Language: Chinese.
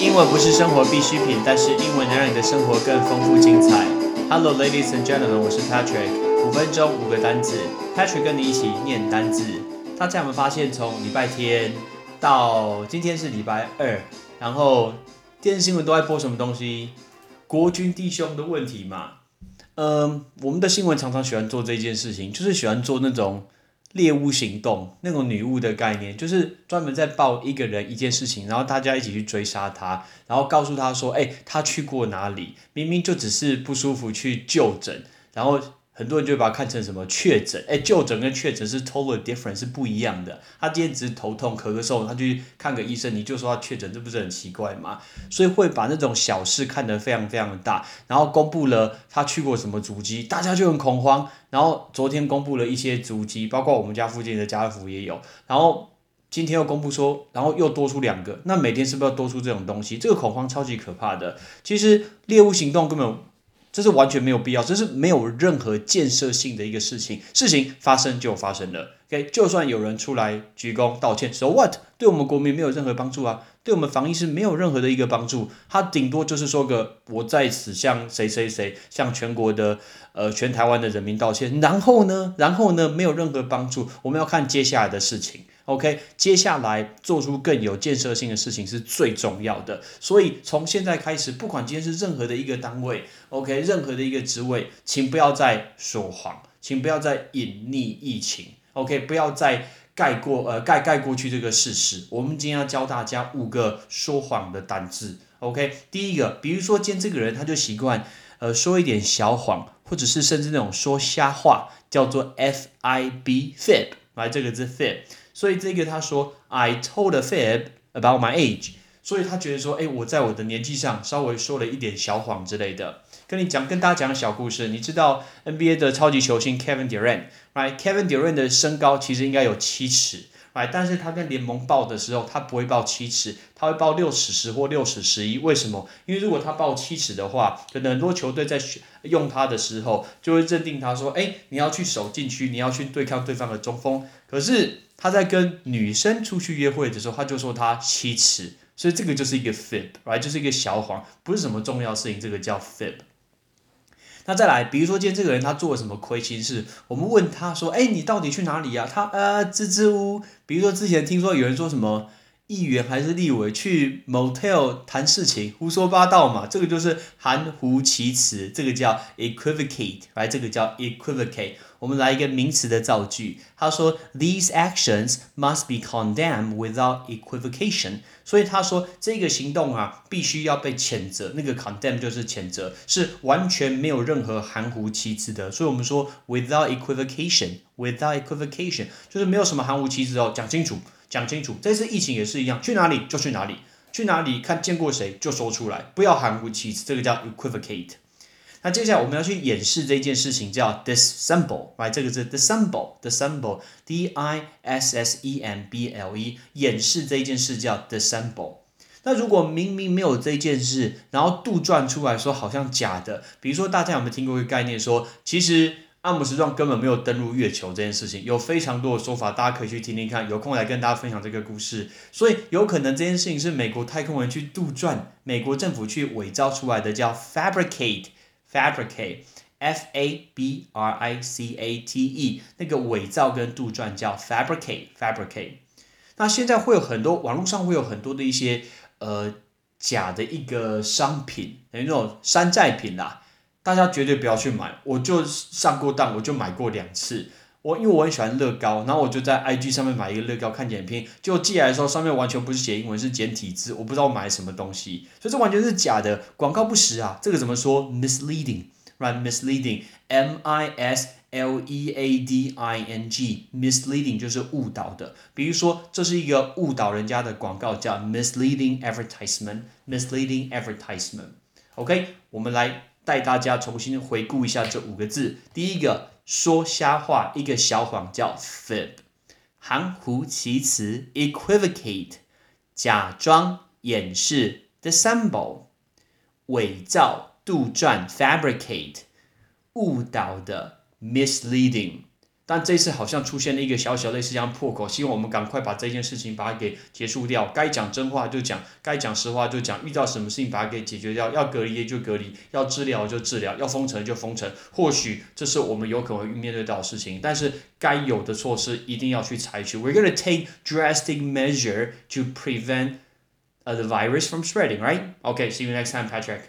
英文不是生活必需品，但是英文能让你的生活更丰富精彩。Hello, ladies and gentlemen，我是 Patrick。五分钟五个单字，Patrick 跟你一起念单字。大家有没有发现，从礼拜天到今天是礼拜二，然后电视新闻都在播什么东西？国军弟兄的问题嘛。嗯，我们的新闻常常喜欢做这件事情，就是喜欢做那种。猎巫行动那种女巫的概念，就是专门在报一个人一件事情，然后大家一起去追杀他，然后告诉他说：“哎，他去过哪里？明明就只是不舒服去就诊，然后。”很多人就把它看成什么确诊，哎，就诊跟确诊是 totally different，是不一样的。他今天只是头痛、咳咳嗽，他去看个医生，你就说他确诊，这不是很奇怪吗？所以会把那种小事看得非常非常的大，然后公布了他去过什么足迹，大家就很恐慌。然后昨天公布了一些足迹，包括我们家附近的家乐福也有。然后今天又公布说，然后又多出两个，那每天是不是要多出这种东西？这个恐慌超级可怕的。其实猎物行动根本。这是完全没有必要，这是没有任何建设性的一个事情。事情发生就发生了，OK，就算有人出来鞠躬道歉，So what？对我们国民没有任何帮助啊，对我们防疫是没有任何的一个帮助。他顶多就是说个我在此向谁谁谁，向全国的呃全台湾的人民道歉，然后呢，然后呢，没有任何帮助。我们要看接下来的事情。OK，接下来做出更有建设性的事情是最重要的。所以从现在开始，不管今天是任何的一个单位，OK，任何的一个职位，请不要再说谎，请不要再隐匿疫情，OK，不要再盖过呃盖盖过去这个事实。我们今天要教大家五个说谎的单字，OK，第一个，比如说今天这个人他就习惯呃说一点小谎，或者是甚至那种说瞎话，叫做 fib，fib，来这个字 fib。所以这个他说，I told a fib about my age，所以他觉得说，哎，我在我的年纪上稍微说了一点小谎之类的。跟你讲，跟大家讲个小故事，你知道 NBA 的超级球星 Kevin Durant，right？Kevin Durant 的身高其实应该有七尺，right？但是他跟联盟报的时候，他不会报七尺，他会报六尺十或六尺十一。为什么？因为如果他报七尺的话，可能很多球队在用他的时候，就会认定他说，哎，你要去守禁区，你要去对抗对方的中锋。可是他在跟女生出去约会的时候，他就说他七尺，所以这个就是一个 fib，right，就是一个小谎，不是什么重要事情，这个叫 fib。那再来，比如说今天这个人他做了什么亏心事，我们问他说，哎，你到底去哪里呀？他呃支支吾，比如说之前听说有人说什么。议员还是立委去 motel 谈事情，胡说八道嘛？这个就是含糊其辞，这个叫 equivocate，来，这个叫 equivocate。我们来一个名词的造句，他说 these actions must be condemned without equivocation。所以他说这个行动啊，必须要被谴责。那个 condemn 就是谴责，是完全没有任何含糊其辞的。所以我们说 without equivocation，without equivocation 就是没有什么含糊其辞哦，讲清楚。讲清楚，这次疫情也是一样，去哪里就去哪里，去哪里看见过谁就说出来，不要含糊其辞，这个叫 equivocate。那接下来我们要去演示这件事情，叫 dissemble，来这个是 dissemble，dissemble，d i s s e m b l e，演示这件事叫 dissemble。那如果明明没有这件事，然后杜撰出来说好像假的，比如说大家有没有听过一个概念，说其实。阿姆斯壮根本没有登陆月球这件事情，有非常多的说法，大家可以去听听看。有空来跟大家分享这个故事。所以有可能这件事情是美国太空人去杜撰，美国政府去伪造出来的，叫 fabricate，fabricate，f a b r i c a t e，那个伪造跟杜撰叫 fabricate，fabricate。那现在会有很多网络上会有很多的一些呃假的一个商品，等于那种山寨品啦。大家绝对不要去买，我就上过当，我就买过两次。我因为我很喜欢乐高，然后我就在 IG 上面买一个乐高，看简拼，就寄来的时候上面完全不是写英文，是简体字，我不知道买什么东西，所以这完全是假的，广告不实啊。这个怎么说？misleading，right？misleading，m i s l e a d i n g，misleading 就是误导的。比如说这是一个误导人家的广告，叫 misleading advertisement，misleading advertisement。OK，我们来。带大家重新回顾一下这五个字。第一个，说瞎话，一个小谎叫 fib，含糊其辞 equivocate，假装掩饰 dissemble，伪造杜撰 fabricate，误导的 misleading。但这次好像出现了一个小小类似这样破口，希望我们赶快把这件事情把它给结束掉。该讲真话就讲，该讲实话就讲。遇到什么事情把它给解决掉，要隔离就隔离，要治疗就治疗，要封城就封城。或许这是我们有可能面对到的事情，但是该有的措施一定要去采取。We're gonna take drastic measure to prevent the virus from spreading, right? Okay, see you next time, Patrick.